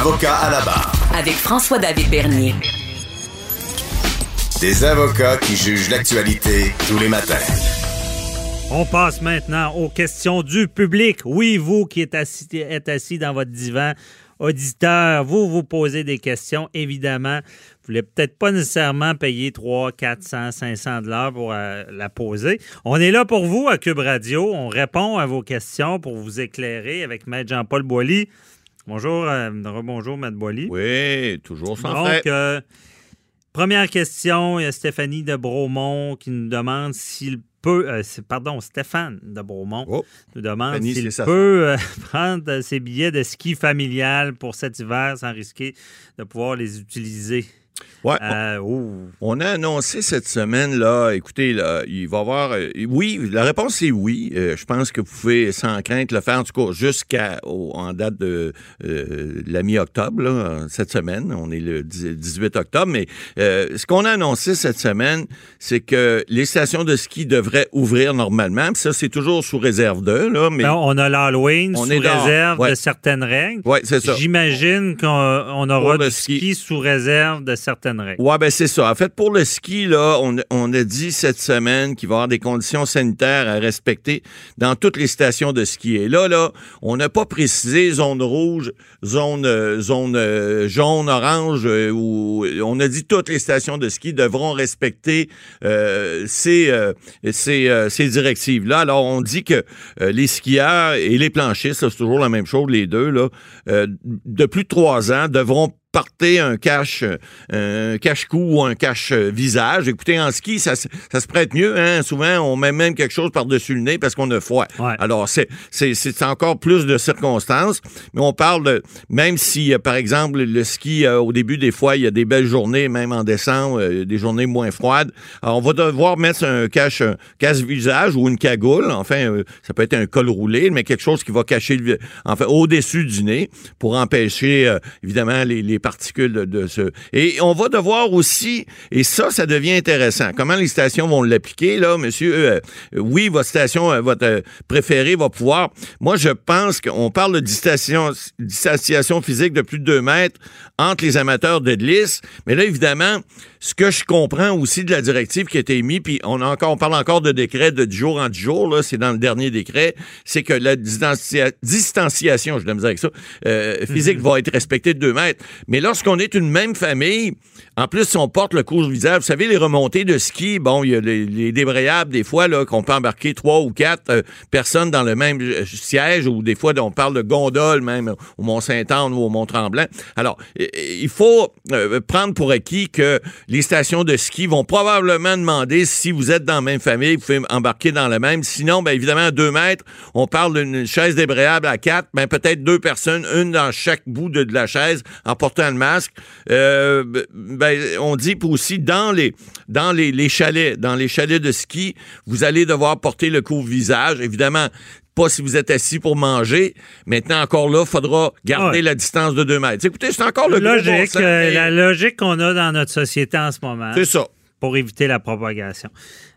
Avocat à la barre. Avec François-David Bernier. Des avocats qui jugent l'actualité tous les matins. On passe maintenant aux questions du public. Oui, vous qui êtes assis, êtes assis dans votre divan, auditeur, vous vous posez des questions, évidemment. Vous voulez peut-être pas nécessairement payer 3, 400, 500 dollars pour euh, la poser. On est là pour vous à Cube Radio. On répond à vos questions pour vous éclairer avec Maître Jean-Paul Boilly. Bonjour, euh, bonjour, Boilly. Oui, toujours sans Donc, euh, première question, il y a Stéphanie de Bromont qui nous demande s'il peut, euh, pardon, Stéphane de Beaumont Oh, nous demande s'il peut euh, prendre ses billets de ski familial pour cet hiver sans risquer de pouvoir les utiliser. Ouais, Euh, ouh. On a annoncé cette semaine, là, écoutez, là, il va y avoir. euh, oui, la réponse est oui. Euh, je pense que vous pouvez sans crainte le faire, en tout cas, jusqu'à en date de la mi-octobre, cette semaine. On est le 10 18 octobre. Mais ce qu'on a annoncé cette semaine, c'est que les stations de ski devraient ouvrir normalement. Puis ça, c'est toujours sous réserve d'eux, là. Mais on a l'Halloween On sous réserve Ouais. de certaines règles. ouais, c'est ça. J'imagine qu'on on aura du ski. ski. sous réserve de certaines règles. Ouais, ben c'est ça. En fait, pour le ski, là, on, on a dit cette semaine qu'il va y avoir des conditions sanitaires à respecter dans toutes les stations de ski. Et là, là, on n'a pas précisé zone rouge, zone, euh, zone euh, jaune, orange, euh, on a dit toutes les stations de ski devront respecter ces, ces, ces directives-là. Alors, on dit que les skieurs et les planchistes, c'est toujours la même chose, les deux, là, de plus de trois ans, devront porter un cache un cache-cou ou un cache-visage. Écoutez, en ski, ça, se- ça se prête mieux. Hein? Souvent, on met même quelque chose par-dessus le nez parce qu'on a froid. Ouais. Alors, c'est, c'est, c'est encore plus de circonstances. Mais on parle de, même si, euh, par exemple, le ski, euh, au début, des fois, il y a des belles journées, même en décembre, euh, des journées moins froides. Alors, on va devoir mettre un cache, cache-visage ou une cagoule. Enfin, euh, ça peut être un col roulé, mais quelque chose qui va cacher, le, enfin, au-dessus du nez pour empêcher, euh, évidemment, les, les particules de, de ce... Et on va devoir aussi, et ça, ça devient intéressant, comment les stations vont l'appliquer, là, monsieur? Euh, oui, votre station, euh, votre euh, préférée va pouvoir... Moi, je pense qu'on parle de distanciation, distanciation physique de plus de 2 mètres entre les amateurs de glisse, mais là, évidemment, ce que je comprends aussi de la directive qui a été émise, puis on, a encore, on parle encore de décret de 10 jours en 10 jours, là, c'est dans le dernier décret, c'est que la distancia- distanciation, je dois me dire avec ça, euh, physique va être respectée de 2 mètres. Mais lorsqu'on est une même famille, en plus, si on porte le couvre-visage, vous savez, les remontées de ski, bon, il y a les, les débrayables, des fois, là, qu'on peut embarquer trois ou quatre euh, personnes dans le même euh, siège, ou des fois, on parle de gondole, même au Mont-Saint-Anne ou au Mont-Tremblant. Alors, il faut euh, prendre pour acquis que les stations de ski vont probablement demander si vous êtes dans la même famille, vous pouvez embarquer dans la même. Sinon, bien évidemment, à deux mètres, on parle d'une chaise débrayable à quatre, ben peut-être deux personnes, une dans chaque bout de, de la chaise, en portant le masque. Euh, ben, on dit aussi dans les dans les, les chalets, dans les chalets de ski, vous allez devoir porter le couvre-visage. Évidemment, pas si vous êtes assis pour manger. Maintenant, encore là, il faudra garder Ouais. la distance de deux mètres. Écoutez, c'est encore le logique, bon euh, la logique qu'on a dans notre société en ce moment C'est ça. pour éviter la propagation.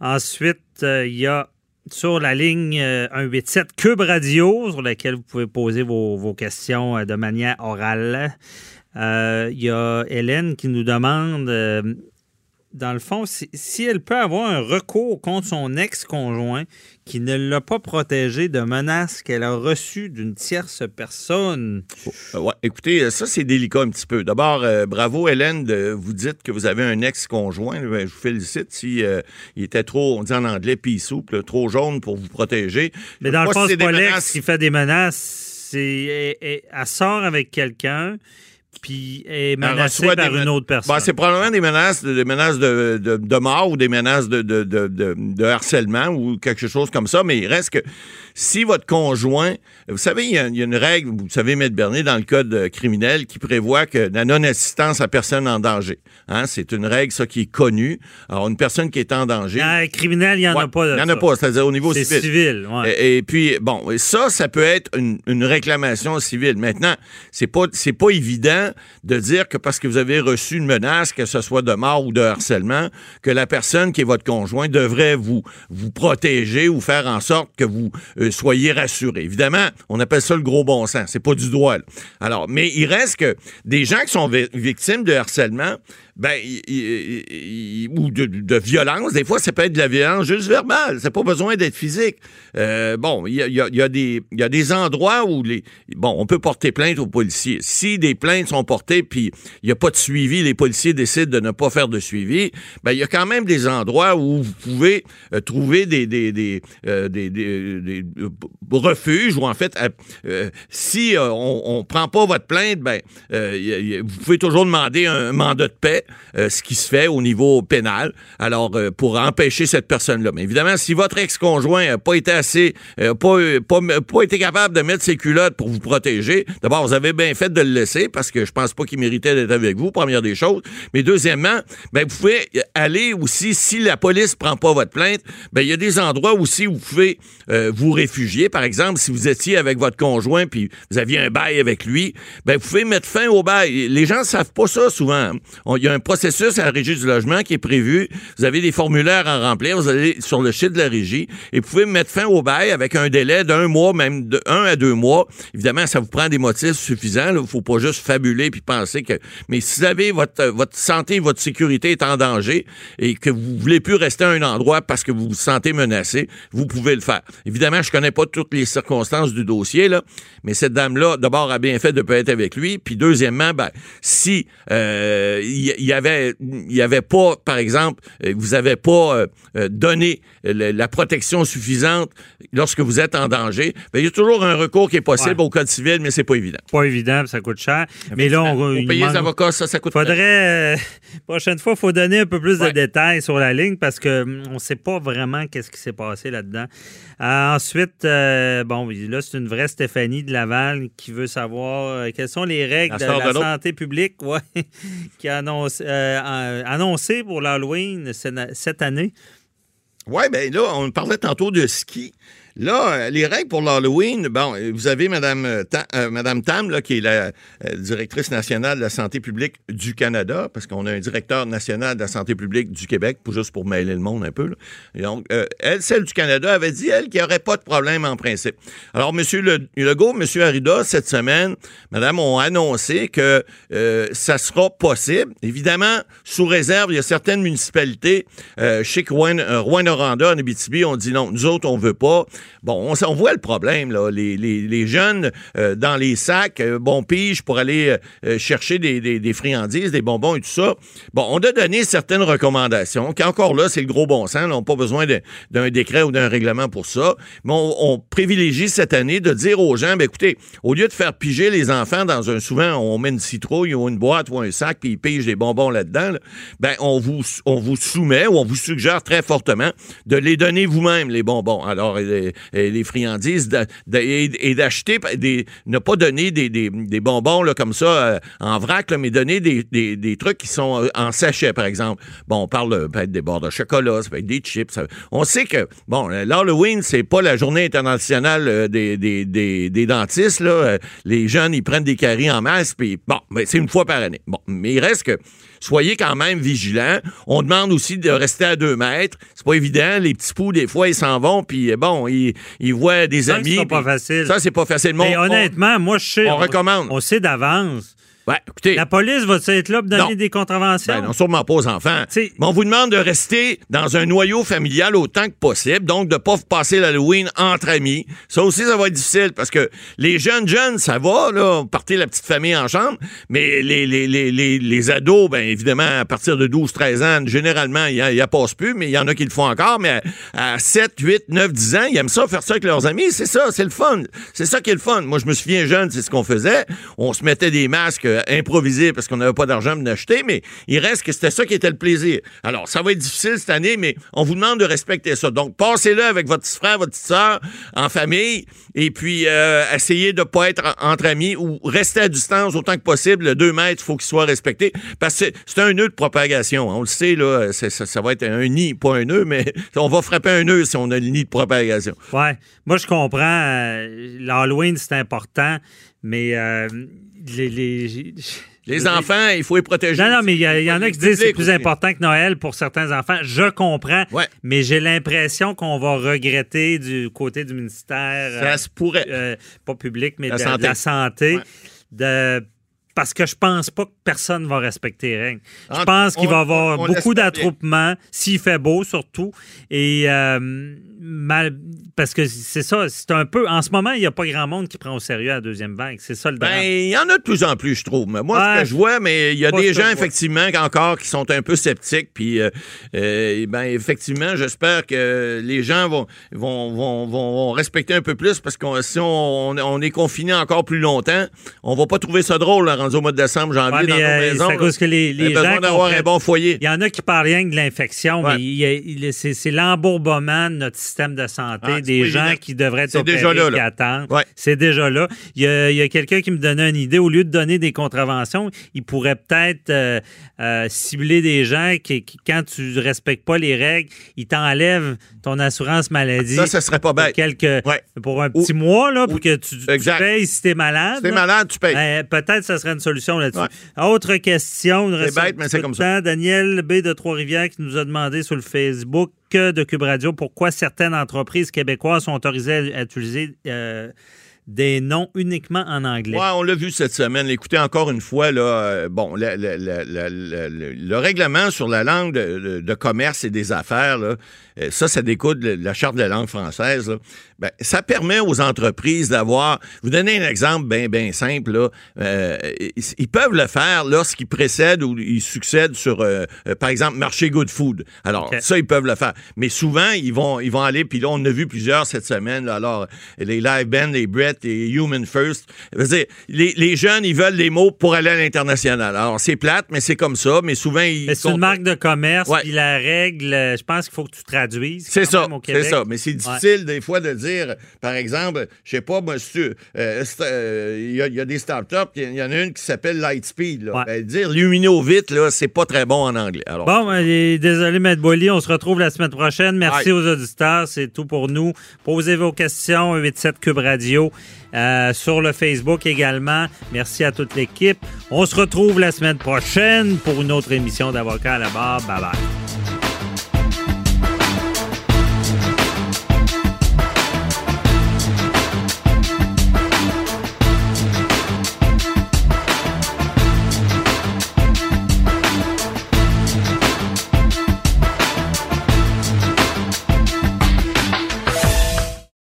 Ensuite, euh, il y a sur la ligne euh, 187 Cube Radio, sur laquelle vous pouvez poser vos, vos questions de manière orale. Euh, Il y a Hélène qui nous demande, euh, dans le fond, si, si elle peut avoir un recours contre son ex-conjoint qui ne l'a pas protégé de menaces qu'elle a reçues d'une tierce personne. Euh, ouais, écoutez, ça, c'est délicat un petit peu. D'abord, euh, bravo, Hélène, de, vous dites que vous avez un ex-conjoint. Ben, je vous félicite si euh, il était trop, on dit en anglais, pea soup, là, trop jaune pour vous protéger. Mais dans le fond, c'est pas l'ex menaces- qui fait des menaces. C'est, elle, elle- elle sort avec quelqu'un, puis est reçoit par des une autre personne. Bon, c'est probablement des menaces, des menaces de, de- de mort ou des menaces de, de- de- de- de harcèlement ou quelque chose comme ça, mais il reste que si votre conjoint, vous savez, il y, a, il y a une règle, vous savez, Maître Bernier, dans le code euh, criminel qui prévoit que la non-assistance à personne en danger. Hein, c'est une règle, ça, qui est connue. Alors, une personne qui est en danger. Ah, criminel, il n'y en Ouais, a pas. Il n'y en ça. a pas, c'est-à-dire au niveau C'est civil. civil, ouais. Et, et puis, bon, et ça, ça peut être une, une réclamation civile. Maintenant, c'est pas, c'est pas évident de dire que parce que vous avez reçu une menace, que ce soit de mort ou de harcèlement, que la personne qui est votre conjoint devrait vous, vous protéger ou faire en sorte que vous euh, soyez rassuré. Évidemment, on appelle ça le gros bon sens. C'est pas du droit. là. Alors, mais il reste que des gens qui sont vi- victimes de harcèlement, ben, il- il- ou de, de violence. Des fois, ça peut être de la violence juste verbale. C'est pas besoin d'être physique. Euh, bon, il y a, y a- y des, il y a des endroits où les, bon, on peut porter plainte aux policiers. Si des plaintes sont portées puis il n'y a pas de suivi, les policiers décident de ne pas faire de suivi. Ben, il y a quand même des endroits où vous pouvez euh, trouver des, des, des, euh, des- des- refuges ou en fait, euh, si euh, on, on prend pas votre plainte, ben, y y vous pouvez toujours demander un mandat de paix, euh, ce qui se fait au niveau pénal. Alors, euh, pour empêcher cette personne-là. Mais évidemment, si votre ex-conjoint n'a pas été assez, euh, pas, pas, pas été capable de mettre ses culottes pour vous protéger, d'abord, vous avez bien fait de le laisser parce que je pense pas qu'il méritait d'être avec vous, première des choses. Mais deuxièmement, ben, vous pouvez aller aussi, si la police prend pas votre plainte, ben, il y a des endroits aussi où vous pouvez euh, vous réfugier. Par exemple, si vous étiez avec votre conjoint puis vous aviez un bail avec lui, ben, vous pouvez mettre fin au bail. Les gens savent pas ça souvent. Il y a un processus à la régie du logement qui est prévu. Vous avez des formulaires à remplir. Vous allez sur le site de la régie et vous pouvez mettre fin au bail avec un délai d'un mois, même de un à deux mois. Évidemment, ça vous prend des motifs suffisants. Il faut pas juste fabuler puis penser que. Mais si vous avez votre, votre santé, votre sécurité est en danger et que vous voulez plus rester à un endroit parce que vous vous sentez menacé, vous pouvez le faire. Évidemment, je connais pas toutes les circonstances du dossier là, mais cette dame-là, d'abord, a bien fait de pas être avec lui. Puis deuxièmement, ben, si euh, il y, y avait, il y avait pas, par exemple, euh, vous avez pas euh, donné le- la protection suffisante lorsque vous êtes en danger, ben, il y a toujours un recours qui est possible Ouais. au code civil, mais c'est pas évident. Pas évident, ça coûte cher. Mais là, on, il payer les avocats, ça, ça coûte Faudrait, euh, prochaine fois, faut donner un peu plus Ouais. de détails sur la ligne parce que hum, on ne sait pas vraiment qu'est-ce qui s'est passé là-dedans. Euh, ensuite, euh, bon, là, c'est une vraie Stéphanie de Laval qui veut savoir euh, quelles sont les règles La de la de santé publique ouais, qui a annoncé, annoncé pour l'Halloween cette cette année. Oui, bien là, on parlait tantôt de ski. Là, euh, les règles pour l'Halloween, bon, euh, vous avez Mme, euh, Madame Tam, là, qui est la directrice nationale de la santé publique du Canada, parce qu'on a un directeur national de la santé publique du Québec, juste pour mêler le monde un peu. là. Et donc, elle, celle du Canada, avait dit, elle, qu'il n'y aurait pas de problème en principe. Alors, M. Le, Legault, M. Arruda, cette semaine, Madame, ont annoncé que ça sera possible. Évidemment, sous réserve, il y a certaines municipalités, chez Rouen, Rouen-Noranda, en Abitibi, on dit non, nous autres, on veut pas. Bon, on, voit le problème, là. Les, jeunes euh, dans les sacs, euh, bon pige pour aller euh, chercher des, friandises, des bonbons et tout ça. Bon, on a donné certaines recommandations, qui encore là, c'est le gros bon sens. là. On n'a pas besoin d'un décret ou d'un règlement pour ça. Mais on, privilégie cette année de dire aux gens, ben, écoutez, au lieu de faire piger les enfants dans un, souvent, on met une citrouille ou une boîte ou un sac, puis ils pigent des bonbons là-dedans, là, ben, on vous, soumet ou on vous suggère très fortement de les donner vous-même, les bonbons. Alors, les friandises et, et d'acheter des, ne pas donner des, bonbons là, comme ça euh, en vrac, mais donner des, trucs qui sont euh, en sachet, par exemple. Bon, on parle euh, peut-être des bords de chocolat, ça peut être des chips. on sait que, bon, euh, l'Halloween, c'est pas la journée internationale euh, des, des, dentistes. Là. Euh, Les jeunes, ils prennent des caries en masse, puis bon, ben, c'est une fois par année. Bon, mais il reste que soyez quand même vigilants. On demande aussi de rester à deux mètres. C'est pas évident. Les petits poux, des fois, ils s'en vont, puis euh, bon, ils, ils voient des Ça, amis. c'est pas facile. Ça, c'est pas facile. Mais on- honnêtement, moi, je sais. on recommande. On sait d'avance. Ouais, écoutez. La police va être là pour donner Non. des contraventions? Ben non, sûrement pas aux enfants. T'sais- Mais on vous demande de rester dans un noyau familial autant que possible, donc de pas passer l'Halloween entre amis. Ça aussi, ça va être difficile parce que les jeunes jeunes, ça va, là, partir la petite famille en chambre, mais les, les, les, les, les ados, ben évidemment, à partir de 12-13 ans, généralement, il y, passe plus, mais il y en a qui le font encore, mais à, à 7, 8, 9, 10 ans, ils aiment ça, faire ça avec leurs amis. C'est ça, c'est le fun. C'est ça qui est le fun. Moi, je me souviens jeune, c'est ce qu'on faisait. On se mettait des masques euh, improvisé parce qu'on n'avait pas d'argent pour l'acheter, mais il reste que c'était ça qui était le plaisir. Alors, ça va être difficile cette année, mais on vous demande de respecter ça. Donc, passez-le avec votre petit frère, votre petite soeur, en famille, et puis euh, essayez de ne pas être entre amis ou rester à distance autant que possible. Le 2 mètres, il faut qu'il soit respecté parce que c'est un nœud de propagation. On le sait, là, ça, va être un nid, pas un nœud, mais on va frapper un nœud si on a le nid de propagation. Ouais. Moi, je comprends. Euh, L'Halloween, c'est important, mais les, les, les enfants, il faut les protéger. Non, non, mais il y, en a qui disent que c'est plus important que Noël pour certains enfants. Je comprends, mais j'ai l'impression qu'on va regretter du côté du ministère. Ça se pourrait. Euh, pas public, mais de, la santé. De parce que je pense pas que personne va respecter les règles. Je pense qu'il va y avoir beaucoup d'attroupements, s'il fait beau surtout. Et euh, mal, parce que c'est ça, c'est un peu. En ce moment, il n'y a pas grand monde qui prend au sérieux la deuxième vague. C'est ça le drame. Ben, il y en a de plus en plus, je trouve. Mais moi, ce que je vois, mais il y a des gens, effectivement, encore qui sont un peu sceptiques. Puis, euh, euh, ben, effectivement, j'espère que les gens vont, vont, vont, vont, respecter un peu plus parce que si on, on, est confiné encore plus longtemps, on va pas trouver ça drôle, là, au mois de décembre, janvier, dans nos euh, maisons. C'est à cause que les, les gens. d'avoir un bon foyer. Il y en a qui parlent rien que de l'infection, mais c'est l'embourbement de notre système de santé, ah, des gens qui devraient être déjà là, qui attendent. C'est déjà là. Il y a, quelqu'un qui me donnait une idée. Au lieu de donner des contraventions, il pourrait peut-être euh, euh, cibler des gens qui, quand tu ne respectes pas les règles, ils t'enlèvent ton assurance maladie. Ça, ce serait pas bête. Pour, quelques, pour un petit mois, là, pour que tu, payes si tu es malade. Si tu es malade, tu payes. Ben, peut-être que ça serait une solution là-dessus. Autre question. C'est bête, mais c'est comme ça. Daniel B. de Trois-Rivières qui nous a demandé sur le Facebook de Cube Radio pourquoi certaines entreprises québécoises sont autorisées à, utiliser euh, des noms uniquement en anglais. Oui, on l'a vu cette semaine. Écoutez, encore une fois, là, euh, bon, le, règlement sur la langue de, commerce et des affaires, là, euh, ça, ça découle de la Charte de la langue française. Ben, ça permet aux entreprises d'avoir... Vous donnez un exemple bien, bien simple. Là. Euh, ils, peuvent le faire lorsqu'ils précèdent ou ils succèdent sur, par exemple, marché Good Food. Alors, ça, ils peuvent le faire. Mais souvent, ils vont, ils vont aller... Puis là, on a vu plusieurs cette semaine. alors, les Live Band, les Et Human First. Dire, les, les, jeunes, ils veulent des mots pour aller à l'international. Alors, c'est plate, mais c'est comme ça. Mais souvent, ils. Mais c'est une marque de commerce, puis la règle, je pense qu'il faut que tu traduises. C'est ça. C'est ça. Mais c'est difficile, des fois, de dire, par exemple, je sais pas, monsieur, euh, euh, il y, a des startups, il y en a une qui s'appelle Lightspeed. Là. Ben, dire lumino vite, là, c'est pas très bon en anglais. Alors, bon, ben, désolé, Maître Boily, on se retrouve la semaine prochaine. Merci aux auditeurs, c'est tout pour nous. Posez vos questions, 87 Cube Radio. Euh, sur le Facebook également. Merci à toute l'équipe. On se retrouve la semaine prochaine pour une autre émission d'Avocat à la barre. Bye bye.